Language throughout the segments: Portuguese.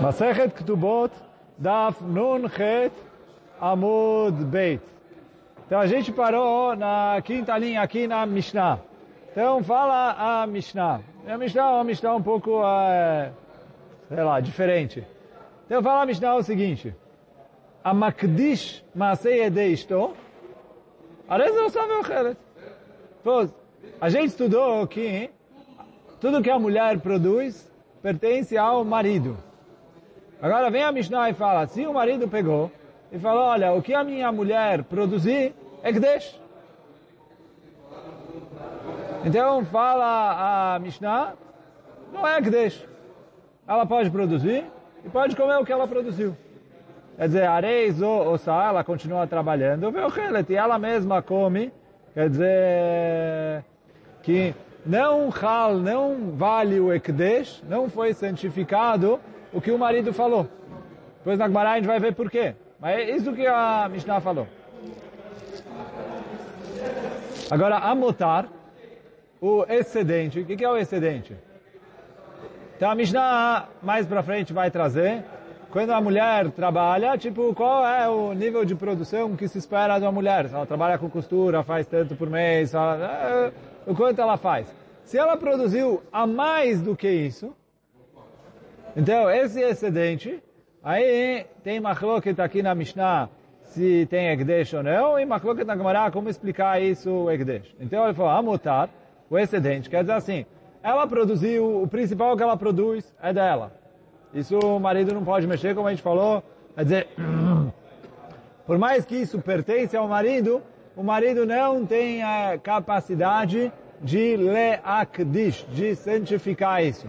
Masechet Ktubot, Daf Nun Chet Amud Beit. Então a gente parou na quinta linha aqui na Mishnah. Então fala a Mishnah. A Mishnah é uma Mishnah um pouco, é, sei lá, diferente. Então fala a Mishnah o seguinte. A Makdish Masei Edeisto, Arez não sabe o A gente estudou que tudo que a mulher produz pertence ao marido. Agora vem a Mishnah e fala, se o marido pegou e falou, olha, o que a minha mulher produzir é Gdesh. Então fala a Mishnah, não é Gdesh. Ela pode produzir e pode comer o que ela produziu. Quer dizer, areis ou ossá, ela continua trabalhando, e ela mesma come, quer dizer, que não hal, não vale o ekdesh, não foi santificado o que o marido falou. Depois na Gemara a gente vai ver por quê. Mas é isso que a Mishnah falou. Agora, amotar, o excedente. O que é o excedente? Então a Mishnah mais para frente vai trazer, quando a mulher trabalha, tipo, qual é o nível de produção que se espera de uma mulher? Se ela trabalha com costura, faz tanto por mês, ela, é, o quanto ela faz. Se ela produziu a mais do que isso, então, esse excedente, aí tem machloket aqui na Mishnah, se tem Egdesh ou não, e machloket na Gemara, como explicar isso, Egdesh. Então, ele falou, amotar, o excedente, quer dizer assim, ela produziu, o principal que ela produz é dela. Isso o marido não pode mexer, como a gente falou, quer dizer, por mais que isso pertence ao marido, o marido não tem a capacidade de leakdish, de santificar isso.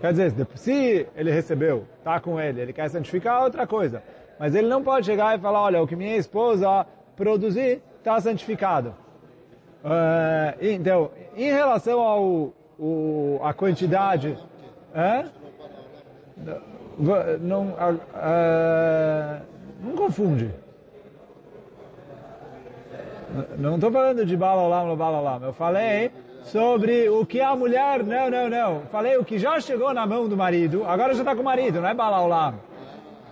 Quer dizer, se ele recebeu, está com ele, ele quer santificar outra coisa. Mas ele não pode chegar e falar, olha, o que minha esposa produzir está santificado. Uh, então, em relação ao o, a quantidade, é? não, uh, não confunde. Não estou falando de balalam, balalam. Eu falei sobre o que a mulher... Não, não, não. Falei o que já chegou na mão do marido. Agora já está com o marido, não é balalam.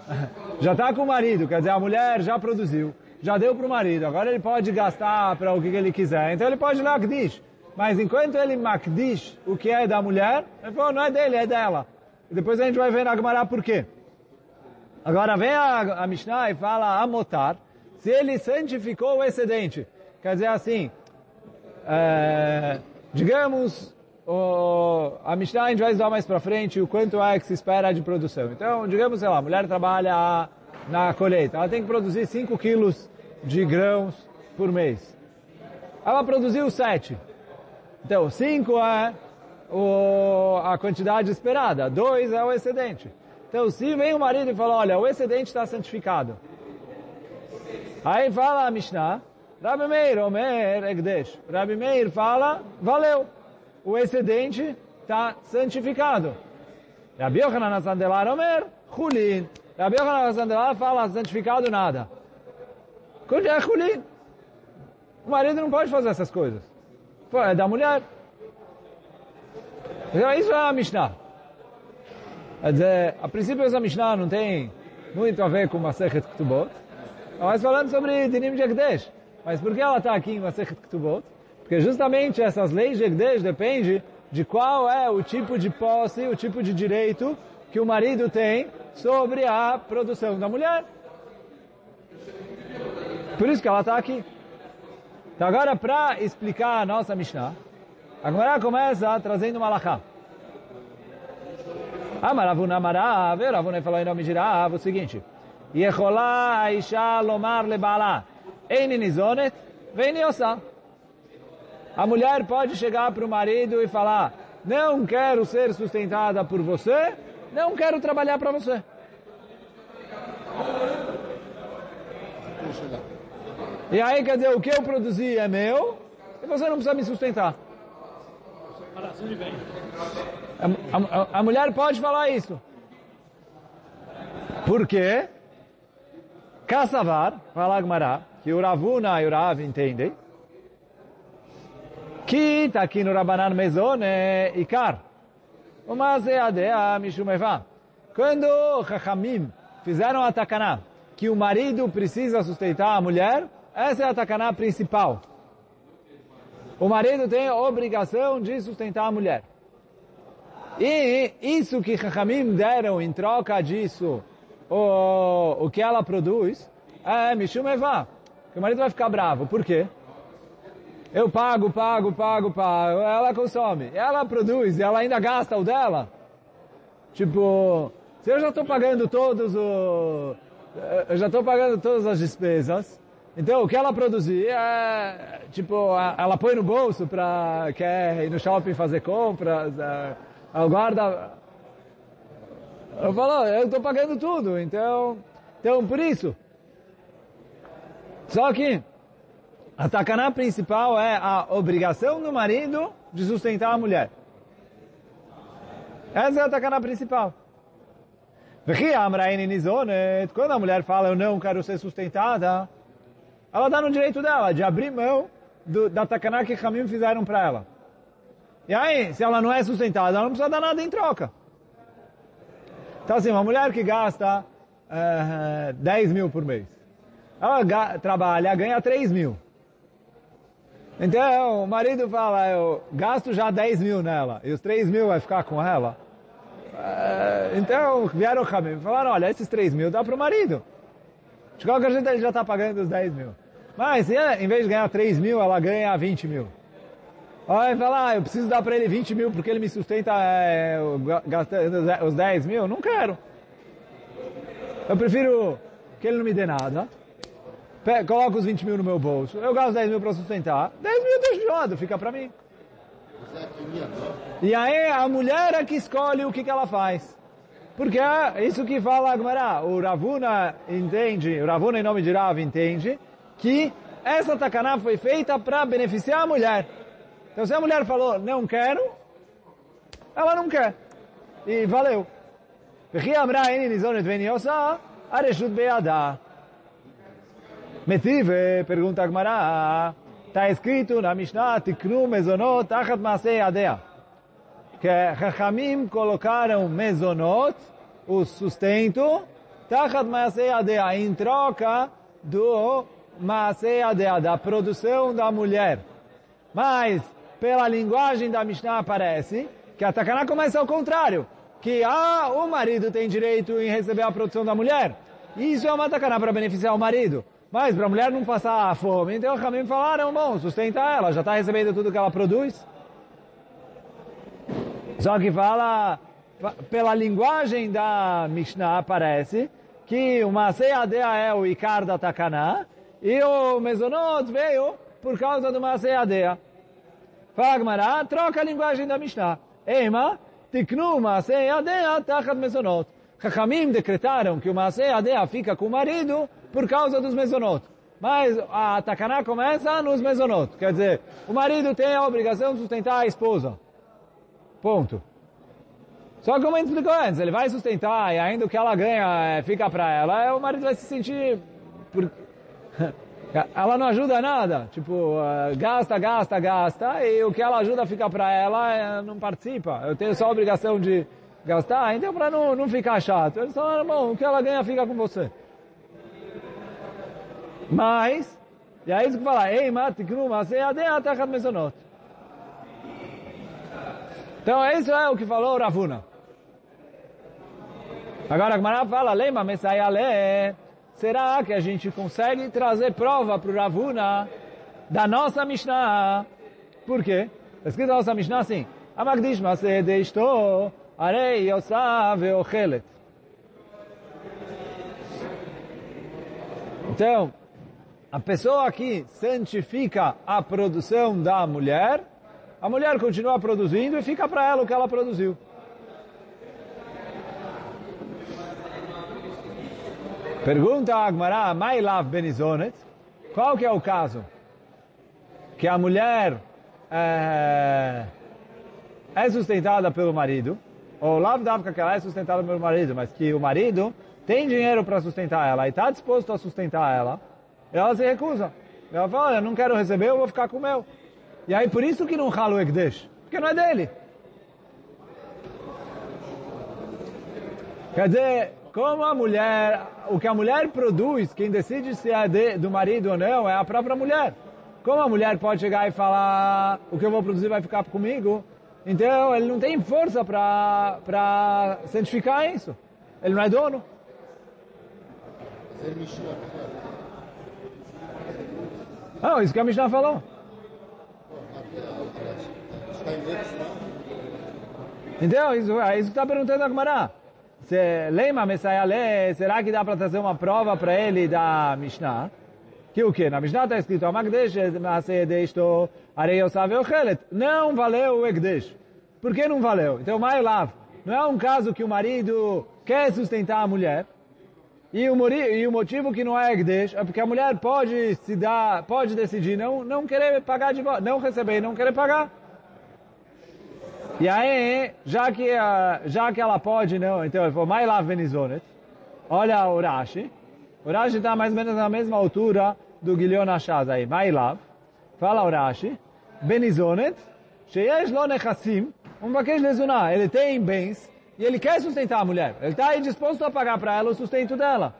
Já está com o marido. Quer dizer, a mulher já produziu. Já deu para o marido. Agora ele pode gastar para o que ele quiser. Então ele pode lakdish. Mas enquanto ele makdish o que é da mulher, ele falou, não é dele, é dela. E depois a gente vai ver na Gemara por quê. Agora vem a, a Mishnah e fala amotar. Se ele santificou o excedente. Quer dizer assim, é, digamos, o, a Mishnah a gente vai estudar mais para frente o quanto é que se espera de produção. Então, digamos, sei lá, a mulher trabalha na colheita, ela tem que produzir 5 quilos de grãos por mês. Ela produziu 7. Então, 5 é o, a quantidade esperada, 2 é o excedente. Então, se vem o marido e fala, olha, o excedente está santificado. Aí fala a Mishnah, Rabi Meir, Omer, Egdesh. Rabi Meir fala, valeu. O excedente está santificado. Rabi Yochanan Sandelar, Omer, Chulin. Rabi Yochanan Sandelar fala, santificado nada. É Chulin. O marido não pode fazer essas coisas. É da mulher. Então, isso é a Mishnah. Quer dizer, a princípio essa Mishnah não tem muito a ver com Masechet Ketubot, mas falando sobre Dinim de Ekdesh. Mas por que ela está aqui em Masechet Ketubot? Porque justamente essas leis de Egdesh dependem de qual é o tipo de posse, o tipo de direito que o marido tem sobre a produção da mulher. Por isso que ela está aqui. Então agora, para explicar a nossa Mishnah, a Gemara começa trazendo uma alahá. Amaravuna Amarav, Ravuna falou em nome de Rav o seguinte, Yecholá Aisha Lomar Lebala, Eini nizonet, vem A mulher pode chegar para o marido e falar, não quero ser sustentada por você, não quero trabalhar para você. E aí, quer dizer, o que eu produzi é meu, e você não precisa me sustentar. A mulher pode falar isso. Por quê? Kassavar, fala Agmará, que o Ravuna e o Rav entendem, que está aqui no Rabanan Mezone Ikar. O Maseadea Mishumevá. Quando Chachamim fizeram a takaná, que o marido precisa sustentar a mulher, essa é a takaná principal. O marido tem a obrigação de sustentar a mulher. E isso que Chachamim deram em troca disso, o, o que ela produz, é Mishum Evá. Que o marido vai ficar bravo. Por quê? Eu pago, pago, pago, pago. Ela consome. Ela produz. E ela ainda gasta o dela. Tipo, se eu já estou pagando todos o... Eu já estou pagando todas as despesas. Então, o que ela produzir é... Tipo, ela põe no bolso para quer ir no shopping fazer compras. É, ela guarda... Eu falo, eu estou pagando tudo. Então, então, por isso... Só que a takaná principal é a obrigação do marido de sustentar a mulher. Essa é a takaná principal. Quando a mulher fala, eu não quero ser sustentada, ela dá no direito dela de abrir mão do, da takaná que Hamim fizeram para ela. E aí, se ela não é sustentada, ela não precisa dar nada em troca. Então assim, uma mulher que gasta uh, eh, 10 mil por mês, ela trabalha, ganha 3 mil. Então, o marido fala, eu gasto já 10 mil nela, e os 3 mil vai ficar com ela. É, então, vieram o Hamim e falaram, olha, esses 3 mil dá para o marido. De qualquer jeito, ele já está pagando os 10 mil. Mas, em vez de ganhar 3 mil, ela ganha 20 mil. Aí fala, ah, eu preciso dar para ele 20 mil porque ele me sustenta é, gastando os 10 mil. Não quero. Eu prefiro que ele não me dê nada coloco os 20 mil no meu bolso, eu gasto 10 mil para sustentar, 10 mil eu deixo de lado, fica para mim. E aí a mulher é que escolhe o que, que ela faz. Porque é isso que fala Agmará. O Ravuna entende, o Ravuna em nome de Rav entende, que essa takaná foi feita para beneficiar a mulher. Então se a mulher falou, não quero, ela não quer. E valeu. Metive, pergunta a Gmará, está escrito na Mishnah, Tiknu mezonot achat masei adea. Que Chachamim colocaram mezonot, o sustento, tachat masei adea, em troca do masei adea, da produção da mulher. Mas pela linguagem da Mishnah aparece que a Takaná começa ao contrário, que ah, o marido tem direito em receber a produção da mulher. Isso é uma Takaná para beneficiar o marido. Mas para a mulher não passar fome, então o Hamim falaram, bom, sustenta ela, já está recebendo tudo que ela produz. Só que fala, pela linguagem da Mishnah aparece que o Masei Adea é o Ikar da Takana e o Mezonot veio por causa do Masei Adea. Fala Gmará, troca a linguagem da Mishnah. Ema, tiknu Masei Adea tachat Mezonot. Chachamim decretaram que o Masei Adea fica com o marido por causa dos mezonot. Mas a takaná começa nos mezonot. Quer dizer, o marido tem a obrigação de sustentar a esposa. Ponto. Só que como gente explicou antes, ele vai sustentar e ainda o que ela ganha é, fica para ela, o marido vai se sentir... Por... ela não ajuda nada. Tipo, eh, gasta, gasta, gasta, e o que ela ajuda fica para ela, eh, não participa. Eu tenho só a obrigação de gastar, então para não, não ficar chato. Eles falaram, bom, o que ela ganha fica com você. Mas, e aí que fala, ei, matikru, masei adea tachat mesonot. Então, isso é o que falou Ravuna. Agora a Gemara fala, lema mesayale, será que a gente consegue trazer prova para o Ravuna da nossa Mishnah? Por quê? Está escrito na nossa Mishnah assim, Amagdish maseh deishto, arei yosav veochelet. Então, a pessoa que santifica a produção da mulher, a mulher continua produzindo e fica para ela o que ela produziu. Pergunta a Agmará, Mailav Benizonet, qual que é o caso? Que a mulher é, é sustentada pelo marido, ou Lav Davka que ela é sustentada pelo marido, mas que o marido tem dinheiro para sustentar ela e está disposto a sustentar ela, ela se recusa. Ela fala, olha, não quero receber, eu vou ficar com o meu. E aí por isso que não rala o Ekdesh, porque não é dele. Quer dizer, como a mulher, o que a mulher produz, quem decide se é de, do marido ou não, é a própria mulher. Como a mulher pode chegar e falar, o que eu vou produzir vai ficar comigo, então ele não tem força para certificar isso. Ele não é dono. Não, isso que a Mishnah falou. Então, isso, é isso que está perguntando a Gemara. Se Leima Messayale, será que dá para trazer uma prova para ele da Mishnah? Que o que? Na Mishnah está escrito, Amagdesh Masedeshto Areiosav Ochelet. Não valeu o Egdesh. Por que não valeu? Então, Mailav, não é um caso que o marido quer sustentar a mulher, e o, e o motivo que não é Egdesh é porque a mulher pode se dar, pode decidir não, não querer pagar de volta, não receber, não querer pagar. E aí, já que, já que ela pode, não, então ele falou, Mailav Benizonet, olha o Rashi, o Rashi está mais ou menos na mesma altura do Gilion Ashaz aí, Mailav, fala o Rashi, Benizonet, Sheyesh lo nechassim, um vaquejo lezuná, ele tem bens, e ele quer sustentar a mulher, ele está disposto a pagar para ela o sustento dela.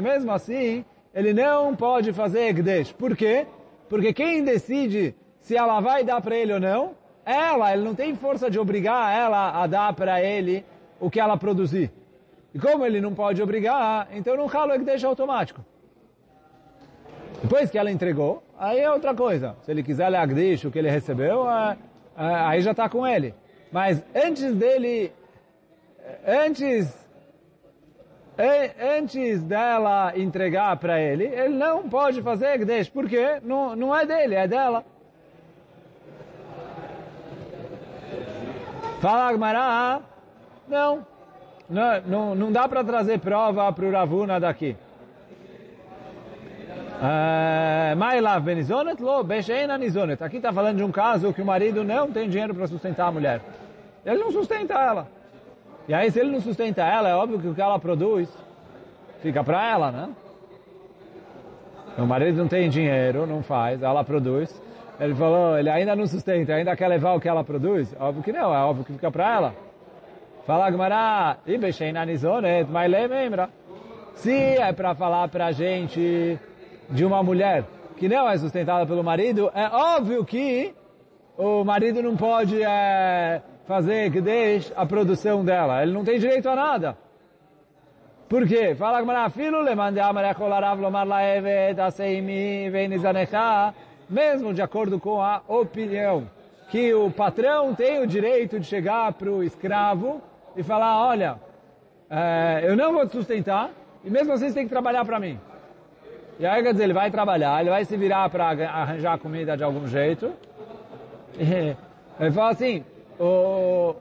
Mesmo assim, ele não pode fazer Egdesh. Por quê? Porque quem decide se ela vai dar para ele ou não, ela, ele não tem força de obrigar ela a dar para ele o que ela produzir. E como ele não pode obrigar, então não calo que deixa automático. Depois que ela entregou, aí é outra coisa. Se ele quiser ler o que ele recebeu, é, é, aí já está com ele. Mas antes dele, antes antes dela entregar para ele, ele não pode fazer Gdesh, porque não, não é dele, é dela. Fala Agmará, não, não, não, dá para trazer prova para o Ravuna daqui. Benizonet lo. Aqui está falando de um caso que o marido não tem dinheiro para sustentar a mulher. Ele não sustenta ela. E aí, se ele não sustenta ela, é óbvio que o que ela produz fica para ela, né? O marido não tem dinheiro, não faz, ela produz. Ele falou, ele ainda não sustenta, ainda quer levar o que ela produz? Óbvio que não, é óbvio que fica para ela. Fala Gmará, se é para falar para a gente de uma mulher que não é sustentada pelo marido, é óbvio que o marido não pode é, fazer que deixe a produção dela. Ele não tem direito a nada. Por quê? Fala Gmará, filho, le mande venizanecha, mesmo de acordo com a opinião, que o patrão tem o direito de chegar para o escravo e falar, olha, é, eu não vou te sustentar, e mesmo assim você tem que trabalhar para mim. E aí, quer dizer, ele vai trabalhar, ele vai se virar para arranjar comida de algum jeito. Ele fala assim, o...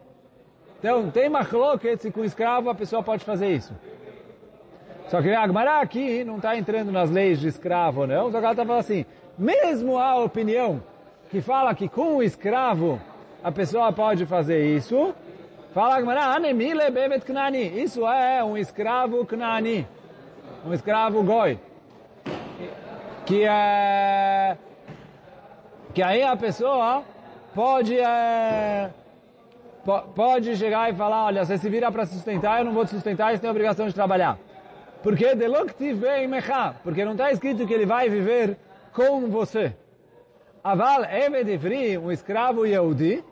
Então, tem machloket se com escravo a pessoa pode fazer isso. Só que a Agmará aqui não está entrando nas leis de escravo, não. Só que ela está falando assim, mesmo a opinião que fala que com o escravo a pessoa pode fazer isso, fala Agmará, anemile. Isso é um escravo knani. Um escravo goi. Que é... Que aí a pessoa pode... É, pode chegar e falar, olha, você se vira para sustentar, eu não vou te sustentar, você tem a obrigação de trabalhar. Porque porque não está escrito que ele vai viver com você. Aval eved um escravo Yehudi,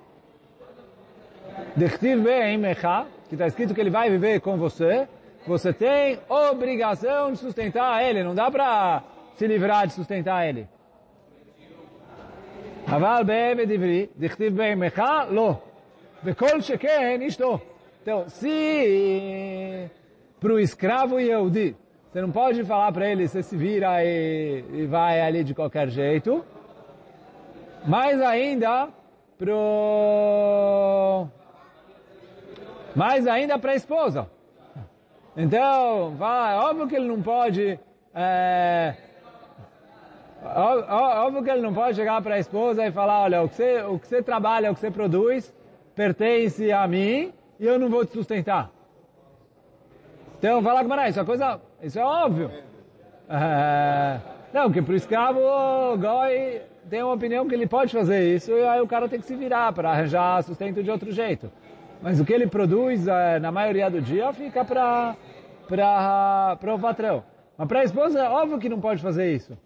que está escrito que ele vai viver com você, você tem obrigação de sustentar ele, não dá para se livrar de sustentar ele. Aval be'eved ivri, dichtiv be'imecha, lo. Vekol sheken isto. Então, se para o escravo Yehudi, você não pode falar para ele, você se vira e, e vai ali de qualquer jeito. Mais ainda, pro... Mais ainda para a esposa. Então, vai, óbvio que ele não pode... É, óbvio que ele não pode chegar para a esposa e falar, olha, o que, você, o que você trabalha, o que você produz, pertence a mim e eu não vou te sustentar. Então, fala com isso é coisa, isso é óbvio. É, não, que para o escravo, goi, tem uma opinião que ele pode fazer isso e aí o cara tem que se virar para arranjar sustento de outro jeito. Mas o que ele produz, é, na maioria do dia, fica para o patrão. Mas para a esposa, óbvio que não pode fazer isso.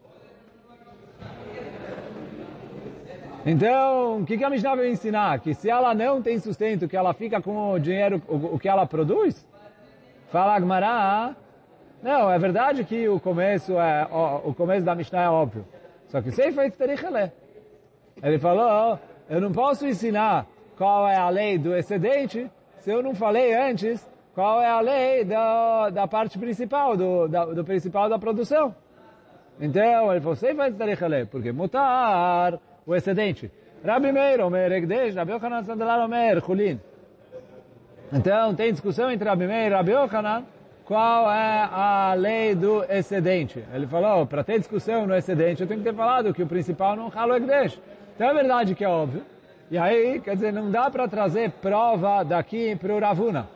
Então, o que, que a Mishnah vai ensinar? Que se ela não tem sustento, que ela fica com o dinheiro, o, o que ela produz? Fala Agmará, não, é verdade que o começo, é, ó, o começo da Mishnah é óbvio. Só que sem feito terichele. Ele falou, eu não posso ensinar qual é a lei do excedente se eu não falei antes qual é a lei da, da parte principal, do, da, do principal da produção. Então, ele falou, sem feito terichele, porque mutar o excedente. Rabi Meir, Omer, Egdesh, Rabi Yochanan, Sandalar, Omer, Chulin. Então, tem discussão entre Rabi Meir e Rabi Yochanan, qual é a lei do excedente. Ele falou, para ter discussão no excedente, eu tenho que ter falado que o principal não ralo Egdesh. Então é verdade que é óbvio. E aí, quer dizer, não dá para trazer prova daqui para o Ravuna.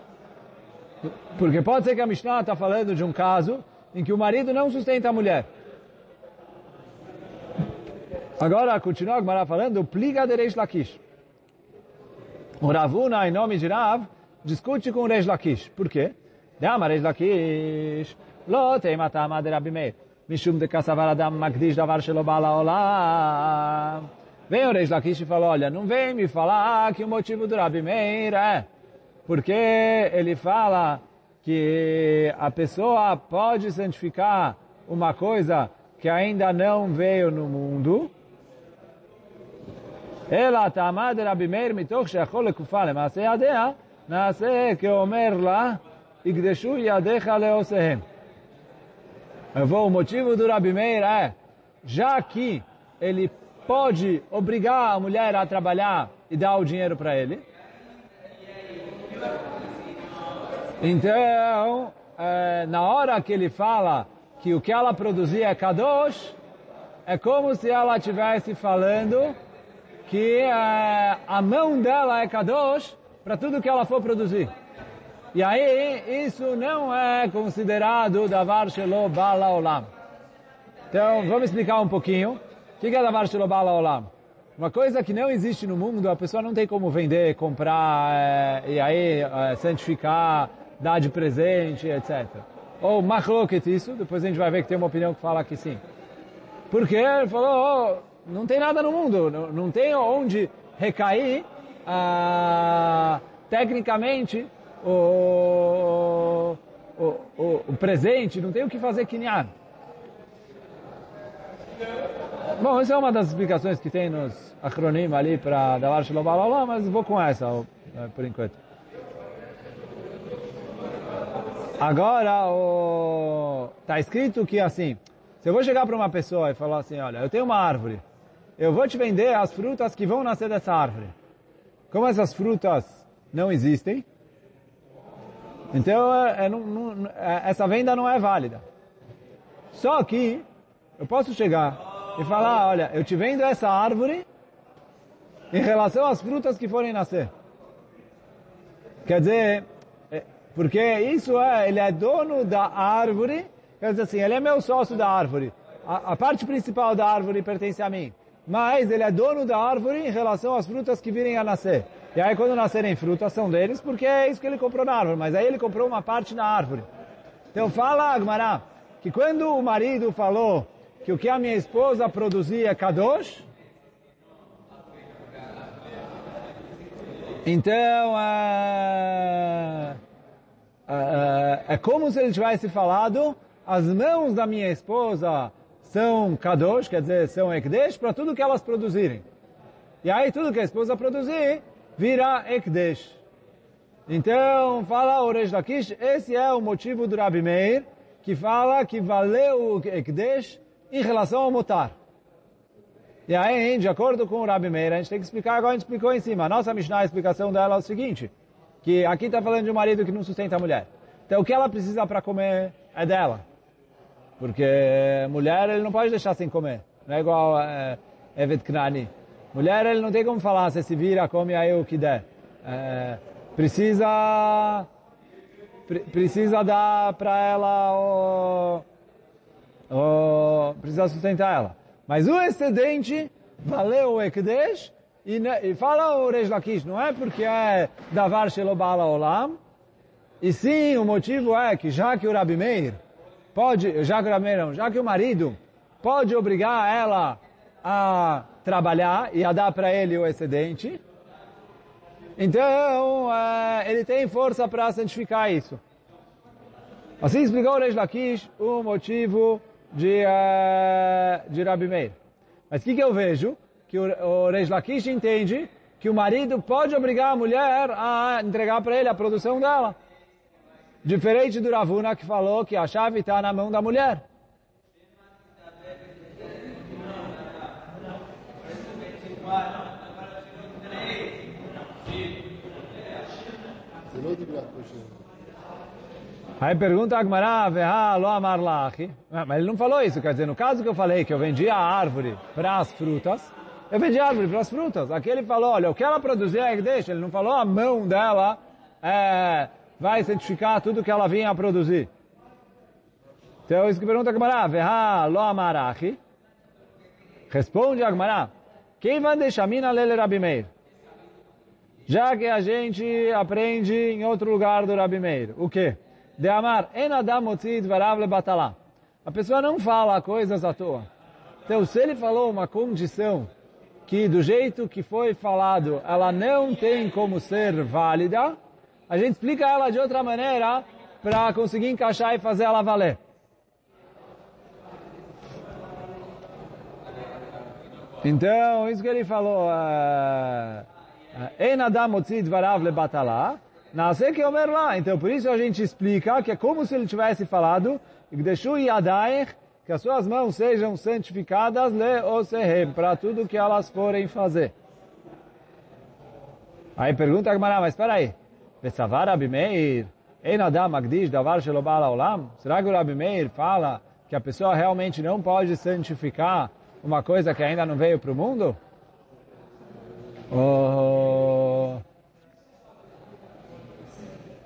Porque pode ser que a Mishnah está falando de um caso em que o marido não sustenta a mulher. Agora, continua a Gemara falando, pliga de Reish Lakish. O Ravuna, em nome de Rav, discute com o Reish Lakish. Por quê? Dama Reish Lakish, lo teima tama de Rabi Meir. Mishum de kassavar adam magdish davar shelo bala olam. Vem o Reish Lakish e fala, olha, não vem me falar que o motivo do Rabi Meir é porque ele fala que a pessoa pode santificar uma coisa que ainda não veio no mundo, אלא הטעמה דרבי מאיר מתוך שיכול לכופה למעשה ידיה, נעשה כאומר לה, יקדשו ידיך לעושיהם. O motivo do Rabi Meir é, já que ele pode obrigar a mulher a trabalhar e dar o dinheiro para ele, então, é, na hora que ele fala que o que ela produzia é kadosh, é como se ela estivesse falando que é, a mão dela é Kadosh para tudo que ela for produzir. E aí, isso não é considerado Davar Shelo Bala Olam. Então, vamos explicar um pouquinho. O que é Davar Shelo Bala Olam? Uma coisa que não existe no mundo, a pessoa não tem como vender, comprar, é, e aí é, santificar, dar de presente, etc. Ou machloket isso, depois a gente vai ver que tem uma opinião que fala que sim. Porque ele falou, oh, não tem nada no mundo, não, não tem onde recair ah, tecnicamente o, o, o, o, presente, não tem o que fazer quinhar. Bom, essa é uma das explicações que tem nos acronim ali para Davar Shalom mas vou com essa eh, por enquanto. Agora, está escrito que assim, se eu vou chegar para uma pessoa e falar assim, olha, eu tenho uma árvore, eu vou te vender as frutas que vão nascer dessa árvore. Como essas frutas não existem, então é, é, não, não, é, essa venda não é válida. Só que eu posso chegar e falar, olha, eu te vendo essa árvore em relação às frutas que forem nascer. Quer dizer, é, porque isso é, ele é dono da árvore, quer dizer assim, ele é meu sócio da árvore. A, a parte principal da árvore pertence a mim mas ele é dono da árvore em relação às frutas que virem a nascer. E aí quando nascerem frutas são deles, porque é isso que ele comprou na árvore, mas aí ele comprou uma parte na árvore. Então fala Agmará, que quando o marido falou que o que a minha esposa produzia é kadosh, então é, é, é como se ele tivesse falado, as mãos da minha esposa são kadosh, quer dizer, são ekdesh, para tudo que elas produzirem. E aí tudo que a esposa produzir, vira ekdesh. Então, fala o Reish Lakish, esse é o motivo do Rabi Meir, que fala que valeu o ekdesh em relação ao motar. E aí, de acordo com o Rabi Meir, a gente tem que explicar, agora a gente explicou em cima. A nossa Mishnah, a explicação dela é o seguinte, que aqui está falando de um marido que não sustenta a mulher. Então, o que ela precisa para comer é dela. Porque mulher ele não pode deixar sem comer. Não é igual é, Evet Knani. Mulher ele não tem como falar, você se vira, come aí o que der. É, precisa precisa dar para ela o, o, precisa sustentar ela. Mas o excedente valeu o Ekdesh, e, e fala o Reish Lakish, não é porque é Davar Shelobala Olam, e sim, o motivo é que já que o Rabi Meir pode, já que já que o marido pode obrigar ela a trabalhar e a dar para ele o excedente, então é, ele tem força para santificar isso. Assim explicou o Reish Lakish o motivo de, uh, de Rabi Meir. Mas o que, que eu vejo? Que o, o Reish Lakish entende que o marido pode obrigar a mulher a entregar para ele a produção dela. Diferente do Ravuna que falou que a chave está na mão da mulher. Aí pergunta a Agmará, lo amar. Ah, mas ele não falou isso, quer dizer, no caso que eu falei que eu vendia a árvore para as frutas, eu vendi árvore para as frutas. Aqui ele falou, olha, o que ela produzir é que deixa. Ele não falou a mão dela é, vai certificar tudo que ela vinha a produzir. Então, isso que pergunta a Agmará, lo amarachi. Responde a Agmará, quem vai deixar mina lele Rabi Meir? Já que a gente aprende em outro lugar do Rabi Meir. O quê? de amar, lebatalá. A pessoa não fala coisas à toa. Então, se ele falou uma condição que do jeito que foi falado, ela não tem como ser válida, a gente explica ela de outra maneira para conseguir encaixar e fazer ela valer. Então, isso que ele falou, En adam motzid varav lebatalá, Nasce que Omer lá. Então, por isso a gente explica que é como se ele tivesse falado, que as suas mãos sejam santificadas le osehem, para tudo que elas forem fazer. Aí pergunta a mas espera aí. Abimeir, Ein Adam Magdish Davar Shelobal Olam? Será que o Rabi Meir fala que a pessoa realmente não pode santificar uma coisa que ainda não veio para o mundo? Oh...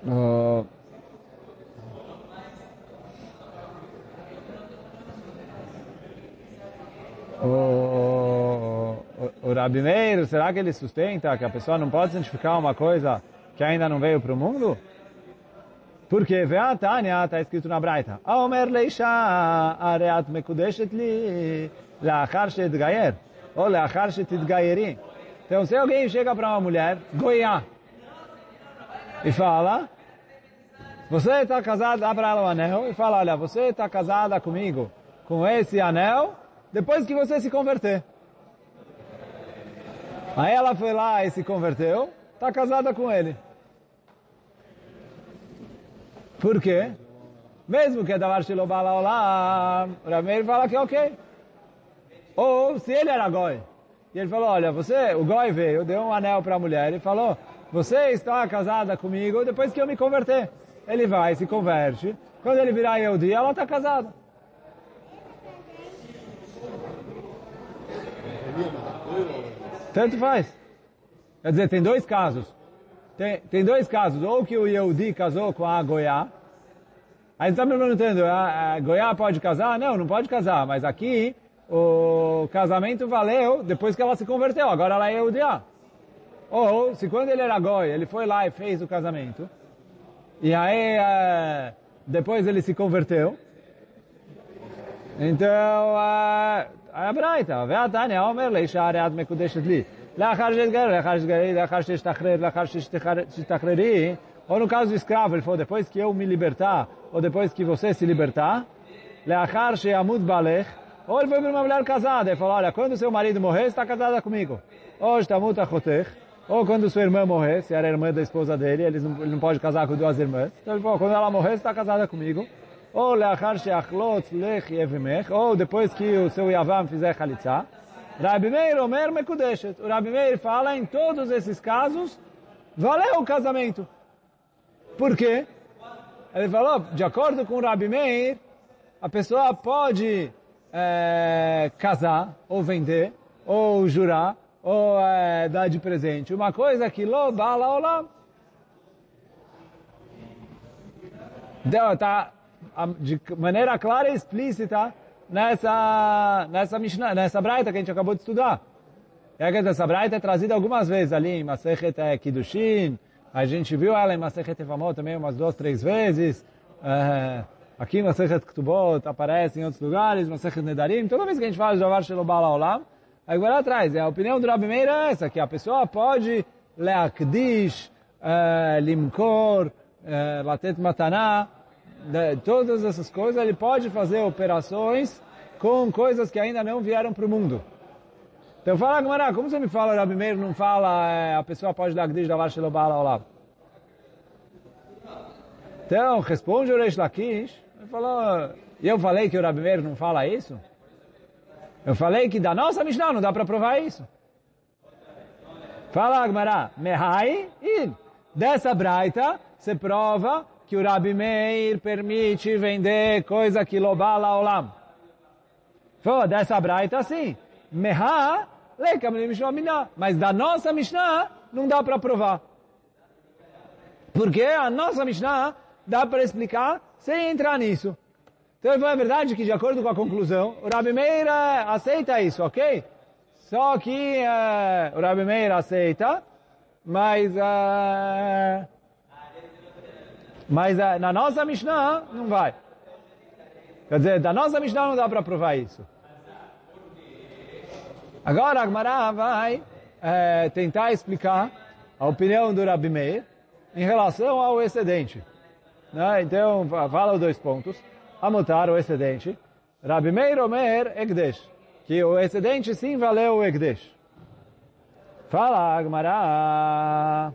Uh, o, o, o Rabi Meir, será que ele sustenta que a pessoa não pode santificar uma coisa que ainda não veio para o mundo? Porque Ve'atanya está escrito na Braita. Omer leisha areat mekudeshet li leachar shetgayer. Ou leachar shetidgayeri. Então, se alguém chega para uma mulher, goiá, e fala, você está casado, dá para ela o anel e fala, olha, você está casada comigo com esse anel depois que você se converter. Aí ela foi lá e se converteu, está casada com ele. Por quê? Mesmo que é Davar Shilobala o Rameir fala que é ok. Ou se ele era Goi, e ele falou, olha, você, o Goi veio, deu um anel para a mulher e falou, você está casada comigo depois que eu me converter. Ele vai, se converte. Quando ele virar Yehudi, ela está casada. Tanto faz. Quer dizer, tem dois casos. Tem, tem dois casos. Ou que o Yehudi casou com a Goiá. Aí você está me perguntando, a, a Goiá pode casar? Não, não pode casar. Mas aqui, o casamento valeu depois que ela se converteu. Agora ela é Yehudiá. Ou, se quando ele era Goiá, ele foi lá e fez o casamento. E aí, é, depois ele se converteu. Então, a, a Braita, a Tânia, Omer, Leisha, Areat, Mekudeshet, לאחר שתגר, לאחר שתגרי, לאחר שתשתחרר, לאחר שתשתחררי, ou no caso do escravo, ele falou, depois que eu me libertar, ou depois que você se libertar, לאחר שימות בעלך, ou ele foi para uma mulher casada, ele falou, olha, quando seu marido morrer, está casada comigo. ou está muta אחותך, ou quando sua irmã morrer, se era irmã da esposa dele, ele não, ele não pode casar com duas irmãs. Então ele falou, quando ela morrer, você está casada comigo. Ou leachar sheachlot lech yevimech, ou depois que o seu Yavam fizer chalitza. Rabi Meir Omer Mekudeshet. O Rabi Meir fala em todos esses casos, valeu o casamento. Por quê? Ele falou, de acordo com o Rabi Meir, a pessoa pode é, casar, ou vender, ou jurar, ou é, dar de presente. Uma coisa que lo bala olam. Está de maneira clara e explícita nessa, nessa Mishnah, nessa Braita que a gente acabou de estudar. E a essa braita é trazida algumas vezes ali em Masechet Kiddushin, a gente viu ela em Masechet Evamot também umas duas, três vezes, uh, aqui em Masechet Ktubot aparece em outros lugares, Masechet Nedarim, toda vez que a gente fala de Javar Shelobal Olam, vai lá atrás, a opinião do Rabi Meir é essa, que a pessoa pode leakdish, uh, limkor, uh, latet mataná, todas essas coisas, ele pode fazer operações com coisas que ainda não vieram para o mundo. Então fala, Gamara, como você me fala, Rabi Meir não fala, é, a pessoa pode dar Gdish Davar Shelobala Olam? Então, responde o Reish Lakish, ele falou, eu falei que o Rabi Meir não fala isso? Eu falei que da nossa Mishnah não dá para provar isso. Fala, Agmará, Mehai, e dessa braita, você prova que o Rabi Meir permite vender coisa que lobala olam. Pô, dessa braita sim. Meha, Mas da nossa Mishnah não dá para provar. Porque a nossa Mishnah dá para explicar sem entrar nisso. Então é verdade que de acordo com a conclusão, o Rabi Meir eh, aceita isso, ok? Só que uh, o Rabi Meir aceita, mas uh, mas na nossa Mishnah não vai. Quer dizer, da nossa Mishnah não dá para provar isso. Agora a vai é, tentar explicar a opinião do Rabi Meir em relação ao excedente. Né? Então, fala os dois pontos. Amutar o excedente. Rabi Meir Omer Egdesh. Que o excedente sim valeu o Egdesh. Fala Agmará.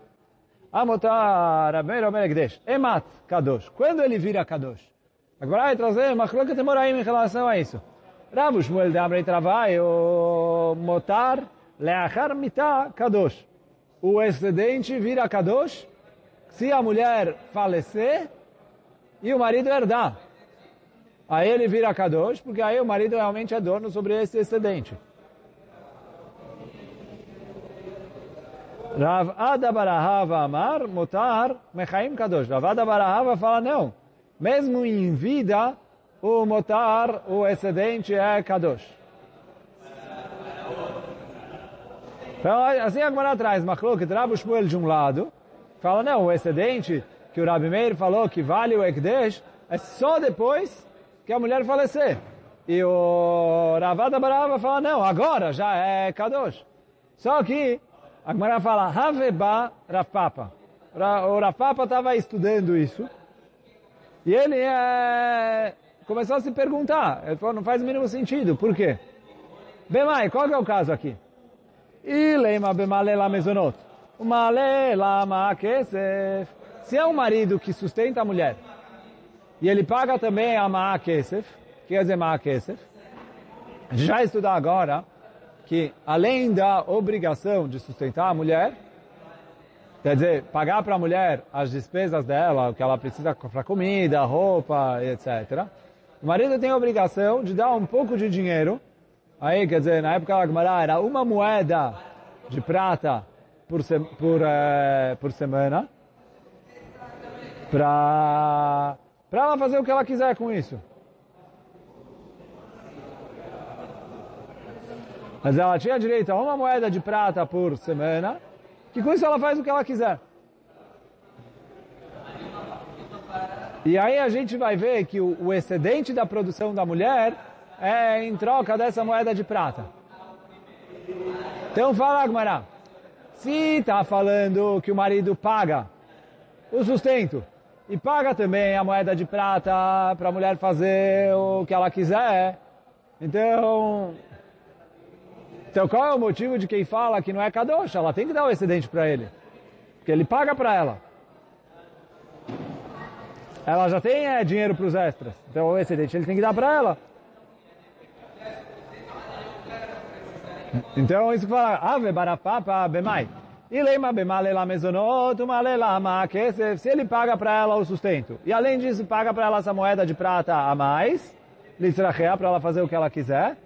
Amutar Rabi Meir Omer Egdesh. Emat Kadosh. Quando ele vira Kadosh? Agora vai trazer uma coloca temoraim em relação a isso. Rav Shmuel de Amrei o motar leachar mitá kadosh. O excedente vira kadosh se a mulher falecer e o marido herdar. Aí ele vira kadosh, porque aí o marido realmente é dono sobre esse excedente. Rav Ada Barahava Amar, Motar, Mechaim Kadosh. Rav Ada Barahava fala, não, mesmo em vida, o motar, o excedente é kadosh. Então, assim a Gemara traz, que Rabi Shmuel de um lado, fala, não, o excedente que o Rabi Meir falou que vale o Ekdesh, é só depois que a mulher falecer. E o Ravada Barava fala, não, agora já é Kadosh. Só que a Gemara fala, Haveba Rafapa. O Rafapa estava estudando isso, e ele é começou a se perguntar. Ele falou, não faz o mínimo sentido. Por quê? Bemai, qual é o caso aqui? Ilema bemalela mezonot. Umalela ma'akesef. Se é um marido que sustenta a mulher, e ele paga também a ma'akesef, que quer dizer ma'akesef, já estudar agora que além da obrigação de sustentar a mulher, quer dizer, pagar para a mulher as despesas dela, o que ela precisa para comida, roupa, etc. O marido tem a obrigação de dar um pouco de dinheiro. Aí, quer dizer, na época da Gemara era uma moeda de prata por, se, por, é, por semana para ela fazer o que ela quiser com isso. Mas ela tinha direito a uma moeda de prata por semana, que com isso ela faz o que ela quiser. E aí a gente vai ver que o, excedente da produção da mulher é em troca dessa moeda de prata. Então fala, Agmará, se está falando que o marido paga o sustento e paga também a moeda de prata para a mulher fazer o que ela quiser, então, então qual é o motivo de quem fala que não é kadosh? Ela tem que dar o excedente para ele, porque ele paga para ela ela já tem é, dinheiro para os extras. Então o excedente ele tem que dar para ela. Então isso que fala, ave barapapa bemai. E se ele paga para ela o sustento. E além disso, paga para ela essa moeda de prata a mais, litzrachea, para ela fazer o que ela quiser.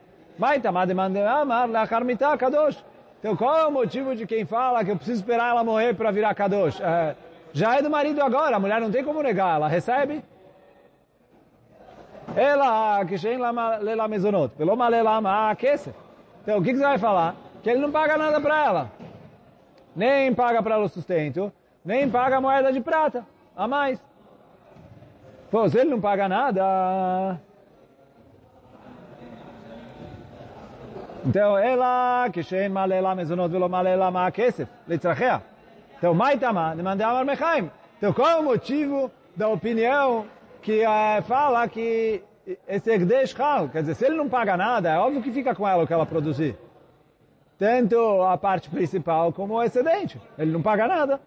Então qual é o motivo de quem fala que eu preciso esperar ela morrer para virar kadosh? É, já é do marido agora, a mulher não tem como negar, ela recebe. Ela, que lela mezonot, pelo malela kesef. Então, o que, que você vai falar? que ele não paga nada para ela. Nem paga para ela o sustento, nem paga a moeda de prata a mais. Pô, se ele não paga nada... Então, ela, que shein malela mezonot velo malela ma kesef, litzrachea. Então, maitama, demandei amar mechaim. Então, qual é o motivo da opinião que uh, fala que esse Egdesh Hal, quer dizer, se ele não paga nada, é óbvio que fica com ela o que ela produzir. Tanto a parte principal como o excedente. Ele não paga nada.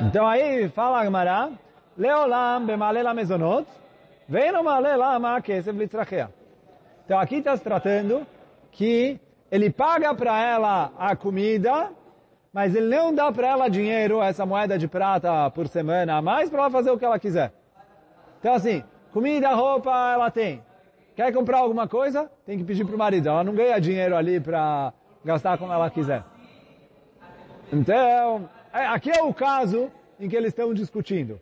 Então aí fala a Gemara, Leolam bemalela mezonot, vem no malela ma kesef litzrachea. Então aqui está se tratando que ele paga para ela a comida, mas ele não dá para ela dinheiro, essa moeda de prata por semana a mais, para ela fazer o que ela quiser. Então assim, comida, roupa, ela tem. Quer comprar alguma coisa? Tem que pedir para o marido. Ela não ganha dinheiro ali para gastar como ela quiser. Então, é, aqui é o caso em que eles estão discutindo.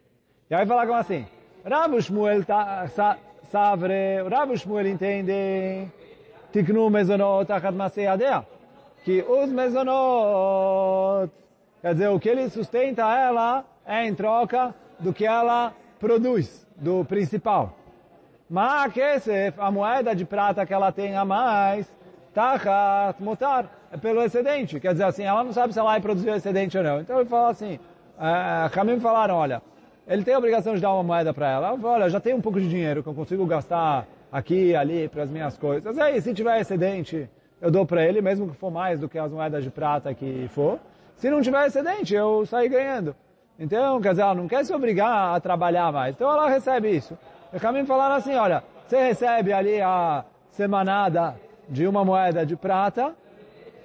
E aí fala como assim, Rav Shmuel Savre, Rav Shmuel entende, Tiknu mezonot achat maseyadea, que os mezonot, quer dizer, o que ele sustenta ela é em troca do que ela produz, do principal. Mas a moeda de prata que ela tem a mais, tachat motar, é pelo excedente. Quer dizer assim, ela não sabe se ela vai produzir o excedente ou não. Então ele fala assim, uh, Kamim falaram, olha, ele tem a obrigação de dar uma moeda para ela. Ela fala, olha, já tenho um pouco de dinheiro que eu consigo gastar aqui ali para as minhas coisas. Aí, se tiver excedente, eu dou para ele, mesmo que for mais do que as moedas de prata que for. Se não tiver excedente, eu saio ganhando. Então, quer dizer, ela não quer se obrigar a trabalhar mais. Então ela recebe isso. E Kamim falaram assim, olha, você recebe ali a semanada de uma moeda de prata,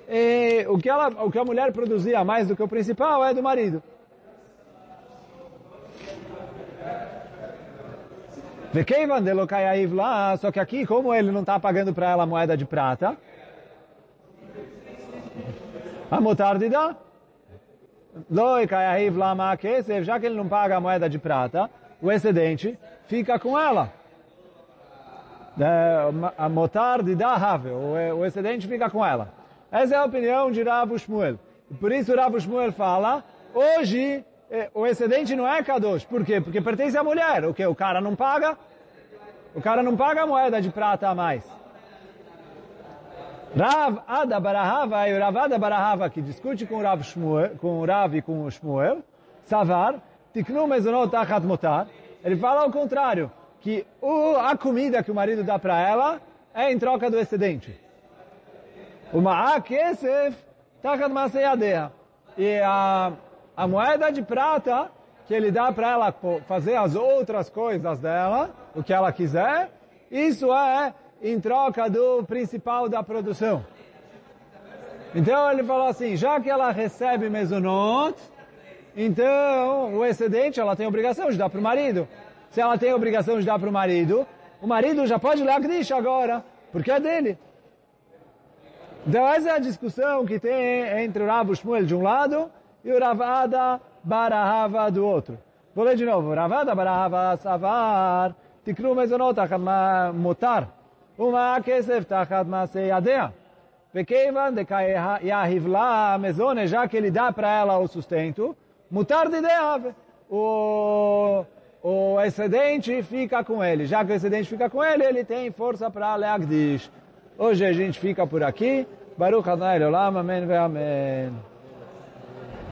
e o que, ela, o que a mulher produzia mais do que o principal é do marido. Vekeivan de lokayaiv lá, só que aqui, como ele não está pagando para ela moeda de prata, a motarde dá. Loikayaiv lá kesef, já que ele não paga a moeda de prata, o excedente fica com ela. A motarde dá rave, o excedente fica com ela. Essa é a opinião de Rav Shmuel. Por isso Rav Shmuel fala, hoje o excedente não é Kadosh. Por quê? Porque pertence à mulher. O que? O cara não paga? O cara não paga a moeda de prata a mais. Rav Ada Barahava e o Rav Ada Barahava que discute com o Rav, Shmuel, com o Rav e com o Shmuel, Savar, Tiknu Mezonot Achat Motar, ele fala ao contrário, que a comida que o marido dá para ela é em troca do excedente. O Ma'akesef Tachat Maseyadea. E a a moeda de prata que ele dá para ela fazer as outras coisas dela, o que ela quiser, isso é em troca do principal da produção. Então ele falou assim, já que ela recebe mezonot, então o excedente ela tem obrigação de dar para o marido. Se ela tem obrigação de dar para o marido, o marido já pode ler a Grisha agora, porque é dele. Então essa é a discussão que tem entre o Rav Shmuel de um lado e o Ravada Barahava do outro. Vou ler de novo. Ravada Barahava Savar, Tikru Mezonot Achat Motar, Uma Kesef Tachat Maseyadea. Vekeivan de Yahivla Mezone, já que ele dá para ela o sustento, Mutar de Deave. O, o excedente fica com ele. Já que o excedente fica com ele, ele tem força para Leagdish. Hoje a gente fica por aqui. Baruch Adonai Olam, Amém Amém.